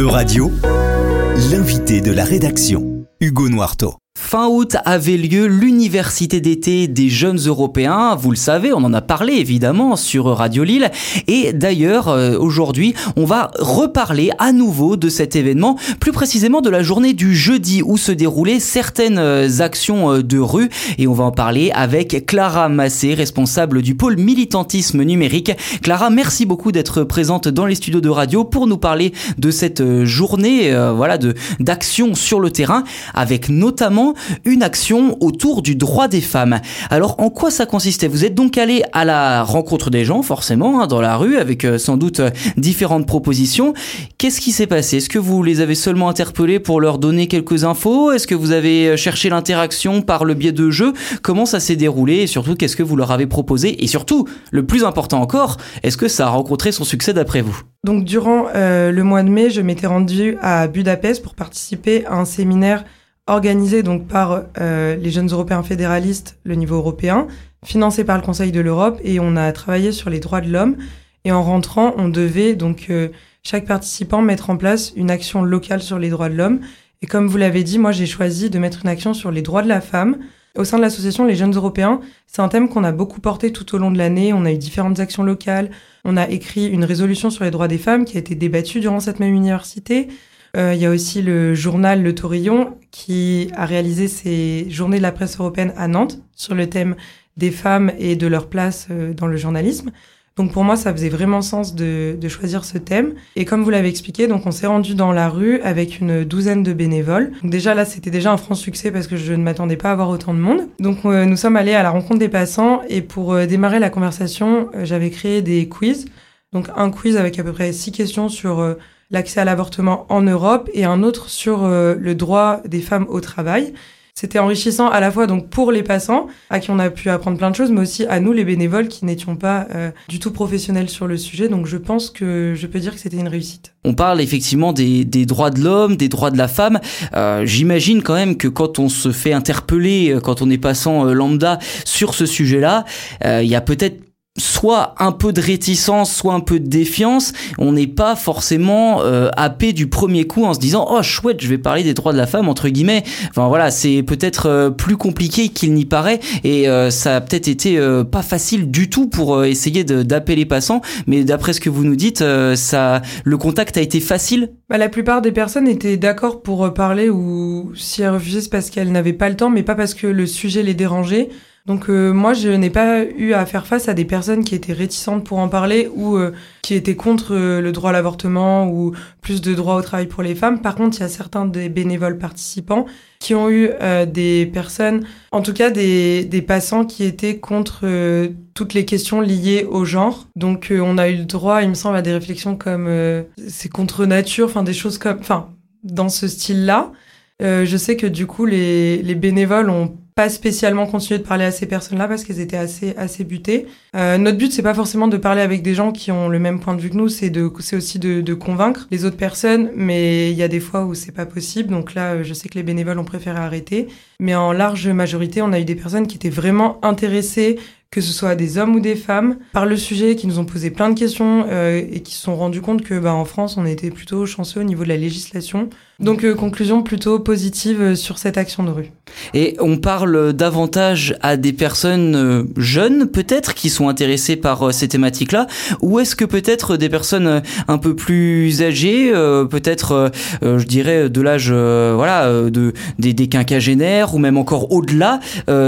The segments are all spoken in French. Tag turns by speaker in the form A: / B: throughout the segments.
A: E-Radio, l'invité de la rédaction, Hugo Noirteau.
B: Fin août avait lieu l'université d'été des jeunes européens. Vous le savez, on en a parlé évidemment sur Radio Lille. Et d'ailleurs, euh, aujourd'hui, on va reparler à nouveau de cet événement, plus précisément de la journée du jeudi où se déroulaient certaines euh, actions euh, de rue. Et on va en parler avec Clara Massé, responsable du pôle militantisme numérique. Clara, merci beaucoup d'être présente dans les studios de radio pour nous parler de cette journée, voilà, de d'action sur le terrain, avec notamment une action autour du droit des femmes. Alors en quoi ça consistait? Vous êtes donc allé à la rencontre des gens, forcément, hein, dans la rue, avec euh, sans doute euh, différentes propositions. Qu'est-ce qui s'est passé? Est-ce que vous les avez seulement interpellés pour leur donner quelques infos? Est-ce que vous avez euh, cherché l'interaction par le biais de jeux? Comment ça s'est déroulé? Et surtout, qu'est-ce que vous leur avez proposé? Et surtout, le plus important encore, est-ce que ça a rencontré son succès d'après vous?
C: Donc durant le mois de mai, je m'étais rendue à Budapest pour participer à un séminaire organisé donc par euh, les jeunes européens fédéralistes, le niveau européen, financé par le Conseil de l'Europe, et on a travaillé sur les droits de l'homme. Et en rentrant, on devait donc euh, chaque participant mettre en place une action locale sur les droits de l'homme. Et comme vous l'avez dit, moi j'ai choisi de mettre une action sur les droits de la femme. Au sein de l'association Les Jeunes Européens, c'est un thème qu'on a beaucoup porté tout au long de l'année. On a eu différentes actions locales. On a écrit une résolution sur les droits des femmes qui a été débattue durant cette même université. Euh, il y a aussi le journal Le Taurillon qui a réalisé ses journées de la presse européenne à Nantes sur le thème des femmes et de leur place euh, dans le journalisme. Donc pour moi, ça faisait vraiment sens de, de choisir ce thème. Et comme vous l'avez expliqué, donc on s'est rendu dans la rue avec une douzaine de bénévoles. Donc déjà là, c'était déjà un franc succès parce que je ne m'attendais pas à avoir autant de monde. Donc euh, nous sommes allés à la rencontre des passants et pour démarrer la conversation, j'avais créé des quiz. Donc un quiz avec à peu près six questions sur l'accès à l'avortement en Europe et un autre sur euh, le droit des femmes au travail. C'était enrichissant à la fois donc pour les passants, à qui on a pu apprendre plein de choses, mais aussi à nous les bénévoles qui n'étions pas euh, du tout professionnels sur le sujet. Donc je pense que je peux dire que c'était une réussite.
B: On parle effectivement des, des droits de l'homme, des droits de la femme. Euh, J'imagine quand même que quand on se fait interpeller, quand on est passant lambda sur ce sujet-là, il y a peut-être soit un peu de réticence, soit un peu de défiance. On n'est pas forcément euh, happé du premier coup en se disant oh chouette, je vais parler des droits de la femme entre guillemets. Enfin voilà, c'est peut-être euh, plus compliqué qu'il n'y paraît et euh, ça a peut-être été euh, pas facile du tout pour essayer d'appeler les passants. Mais d'après ce que vous nous dites, ça, le contact a été facile?
C: Bah, la plupart des personnes étaient d'accord pour parler ou si elles refusaient c'est parce qu'elles n'avaient pas le temps, mais pas parce que le sujet les dérangeait. Donc euh, moi, je n'ai pas eu à faire face à des personnes qui étaient réticentes pour en parler ou euh, qui étaient contre euh, le droit à l'avortement ou plus de droit au travail pour les femmes. Par contre, il y a certains des bénévoles participants qui ont eu des personnes, en tout cas des, des passants qui étaient contre toutes les questions liées au genre. Donc on a eu le droit, il me semble, à des réflexions comme c'est contre nature, enfin des choses comme, enfin dans ce style-là. je sais que du coup les, les bénévoles ont spécialement continuer de parler à ces personnes-là parce qu'elles étaient assez assez butées. Euh, notre but c'est pas forcément de parler avec des gens qui ont le même point de vue que nous, c'est de c'est aussi de, convaincre les autres personnes, mais il y a des fois où c'est pas possible. Donc là, je sais que les bénévoles ont préféré arrêter, mais en large majorité, on a eu des personnes qui étaient vraiment intéressées que ce soit des hommes ou des femmes, par le sujet, qui nous ont posé plein de questions euh, et qui se sont rendus compte que bah, en France, on était plutôt chanceux au niveau de la législation. Donc euh, conclusion plutôt positive euh, sur cette action de rue.
B: Et on parle davantage à des personnes jeunes peut-être qui sont intéressées par ces thématiques-là, ou est-ce que peut-être des personnes un peu plus âgées, peut-être je dirais de l'âge voilà de des, des quinquagénaires ou même encore au-delà,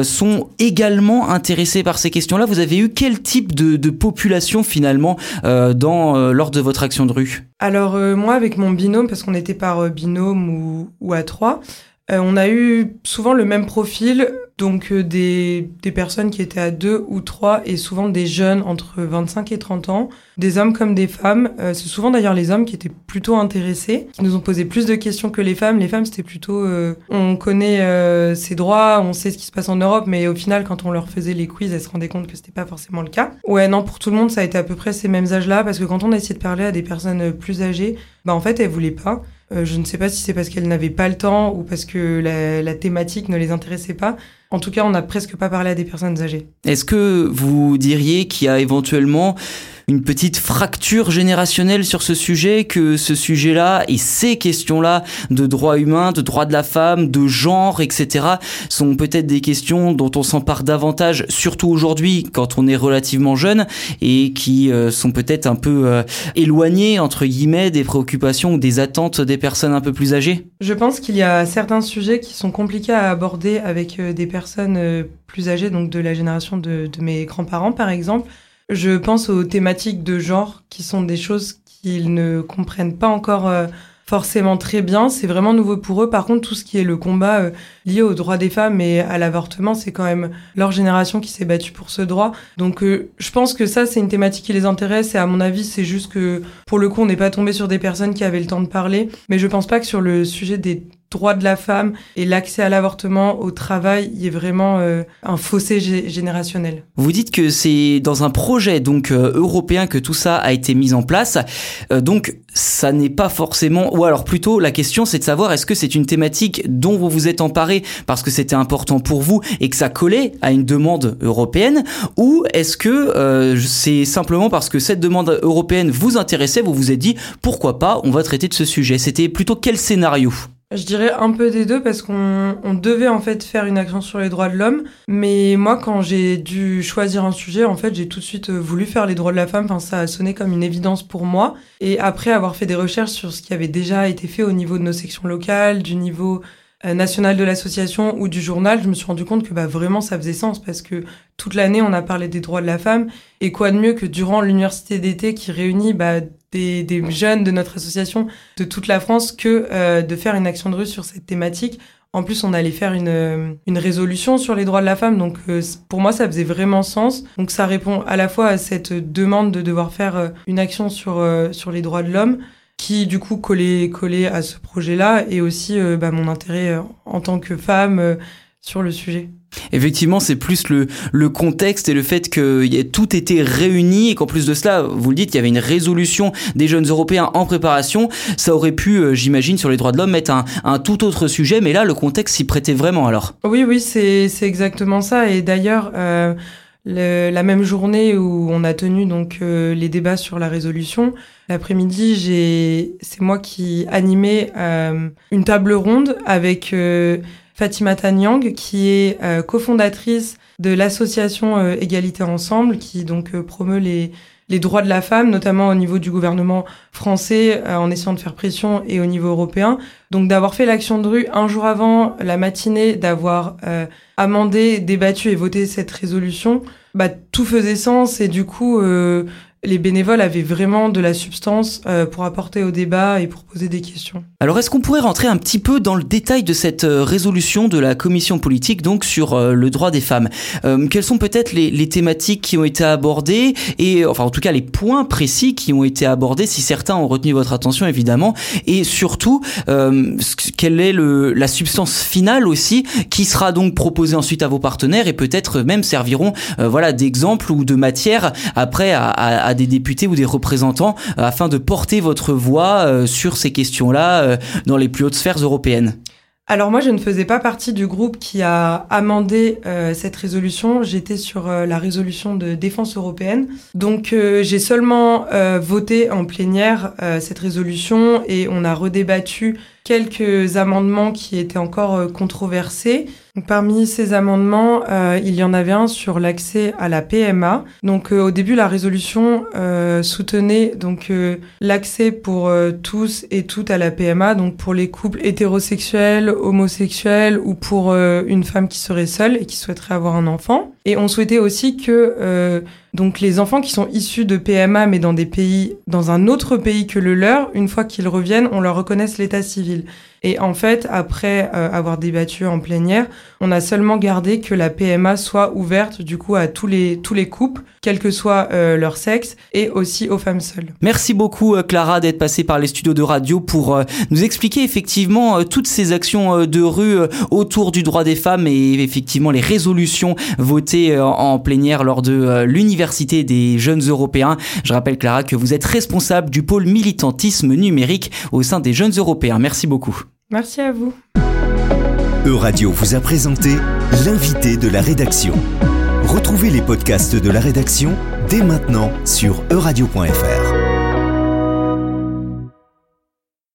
B: sont également intéressées par ces questions-là, vous avez eu quel type de, population finalement euh, dans, euh, lors de votre action de rue?
C: Alors euh, moi avec mon binôme, parce qu'on était par binôme ou, ou à trois, on a eu souvent le même profil, donc des, des personnes qui étaient à deux ou trois et souvent des jeunes entre 25 et 30 ans, des hommes comme des femmes. c'est souvent d'ailleurs les hommes qui étaient plutôt intéressés, qui nous ont posé plus de questions que les femmes. Les femmes c'était plutôt on connaît ses droits, on sait ce qui se passe en Europe, mais au final quand on leur faisait les quiz, elles se rendaient compte que c'était pas forcément le cas. Ouais non pour tout le monde ça a été à peu près ces mêmes âges-là parce que quand on a essayé de parler à des personnes plus âgées, bah en fait elles voulaient pas. Euh, je ne sais pas si c'est parce qu'elles n'avaient pas le temps ou parce que la, la, thématique ne les intéressait pas. En tout cas, on n'a presque pas parlé à des personnes âgées.
B: Est-ce que vous diriez qu'il y a éventuellement une petite fracture générationnelle sur ce sujet, que ce sujet-là et ces questions-là de droits humains, de droits de la femme, de genre, etc., sont peut-être des questions dont on s'empare davantage, surtout aujourd'hui quand on est relativement jeune et qui euh, sont peut-être un peu euh, éloignées entre guillemets des préoccupations ou des attentes des personnes un peu plus âgées.
C: Je pense qu'il y a certains sujets qui sont compliqués à aborder avec euh, des personnes plus âgées, donc de la génération de, de mes grands-parents par exemple. Je pense aux thématiques de genre qui sont des choses qu'ils ne comprennent pas encore forcément très bien. C'est vraiment nouveau pour eux. Par contre, tout ce qui est le combat euh, lié aux droits des femmes et à l'avortement, c'est quand même leur génération qui s'est battue pour ce droit. Donc, euh, je pense que ça, c'est une thématique qui les intéresse. Et à mon avis, c'est juste que, pour le coup, on n'est pas tombé sur des personnes qui avaient le temps de parler. Mais je pense pas que sur le sujet des droits de la femme et l'accès à l'avortement, au travail, il y a vraiment euh, un fossé générationnel.
B: Vous dites que c'est dans un projet donc euh, européen que tout ça a été mis en place. Euh, donc ça n'est pas forcément ou alors plutôt la question c'est de savoir est-ce que c'est une thématique dont vous vous êtes emparé parce que c'était important pour vous et que ça collait à une demande européenne ou est-ce que c'est simplement parce que cette demande européenne vous intéressait, vous vous êtes dit pourquoi pas, on va traiter de ce sujet? C'était plutôt quel scénario?
C: Je dirais un peu des deux parce qu'on on devait en fait faire une action sur les droits de l'homme. Mais moi, quand j'ai dû choisir un sujet, en fait, j'ai tout de suite euh, voulu faire les droits de la femme. Enfin, ça a sonné comme une évidence pour moi. Et après avoir fait des recherches sur ce qui avait déjà été fait au niveau de nos sections locales, du niveau euh, national de l'association ou du journal, je me suis rendu compte que bah, vraiment ça faisait sens parce que toute l'année on a parlé des droits de la femme et quoi de mieux que durant l'université d'été qui réunit bah, des, des, jeunes de notre association de toute la France que euh, de faire une action de rue sur cette thématique. En plus, on allait faire une, euh, une résolution sur les droits de la femme, donc pour moi, ça faisait vraiment sens. Donc ça répond à la fois à cette demande de devoir faire une action sur, sur les droits de l'homme, qui du coup collait, collait à ce projet-là et aussi euh, bah, mon intérêt euh, en tant que femme euh, sur le sujet.
B: Effectivement, c'est plus le, le contexte et le fait que y ait tout été réuni et qu'en plus de cela, vous le dites, il y avait une résolution des jeunes Européens en préparation. Ça aurait pu, j'imagine, sur les droits de l'homme, mettre un, un, tout autre sujet, mais là, le contexte s'y prêtait vraiment alors.
C: Oui, oui, c'est exactement ça. Et d'ailleurs, euh, la même journée où on a tenu donc euh, les débats sur la résolution, l'après-midi, j'ai c'est moi qui animais euh, une table ronde avec euh, Fatima Tanyang qui est cofondatrice de l'association Égalité Ensemble qui donc promeut les les droits de la femme, notamment au niveau du gouvernement français, en essayant de faire pression, et au niveau européen. Donc d'avoir fait l'action de rue un jour avant la matinée, d'avoir amendé, débattu et voté cette résolution, bah, tout faisait sens et du coup, euh, les bénévoles avaient vraiment de la substance euh, pour apporter au débat et pour poser des questions.
B: Alors est-ce qu'on pourrait rentrer un petit peu dans le détail de cette euh, résolution de la commission politique donc sur euh, le droit des femmes? Quelles sont peut-être les, les, thématiques qui ont été abordées et enfin en tout cas les points précis qui ont été abordés si certains ont retenu votre attention évidemment et surtout quelle est le, la substance finale aussi qui sera donc proposée ensuite à vos partenaires et peut-être même serviront voilà d'exemple ou de matière après à, à des députés ou des représentants euh, afin de porter votre voix euh, sur ces questions-là euh, dans les plus hautes sphères européennes
C: alors moi, je ne faisais pas partie du groupe qui a amendé cette résolution. J'étais sur la résolution de défense européenne. Donc j'ai seulement voté en plénière cette résolution et on a redébattu quelques amendements qui étaient encore controversés. Parmi ces amendements, euh, il y en avait un sur l'accès à la PMA. Donc euh, au début, la résolution euh, soutenait donc l'accès pour tous et toutes à la PMA, donc pour les couples hétérosexuels, homosexuels ou pour une femme qui serait seule et qui souhaiterait avoir un enfant. Et on souhaitait aussi que donc les enfants qui sont issus de PMA mais dans des pays, dans un autre pays que le leur, une fois qu'ils reviennent, on leur reconnaisse l'état civil. Et en fait, après euh, avoir débattu en plénière, on a seulement gardé que la PMA soit ouverte du coup à tous les tous les couples, quel que soit euh, leur sexe, et aussi aux femmes seules.
B: Merci beaucoup euh, Clara d'être passée par les studios de radio pour nous expliquer effectivement toutes ces actions de rue autour du droit des femmes et effectivement les résolutions votées en plénière lors de l'université des jeunes européens. Je rappelle Clara que vous êtes responsable du pôle militantisme numérique au sein des jeunes européens. Merci beaucoup.
C: Merci à vous.
A: Euradio vous a présenté l'invité de la rédaction. Retrouvez les podcasts de la rédaction dès maintenant sur euradio.fr.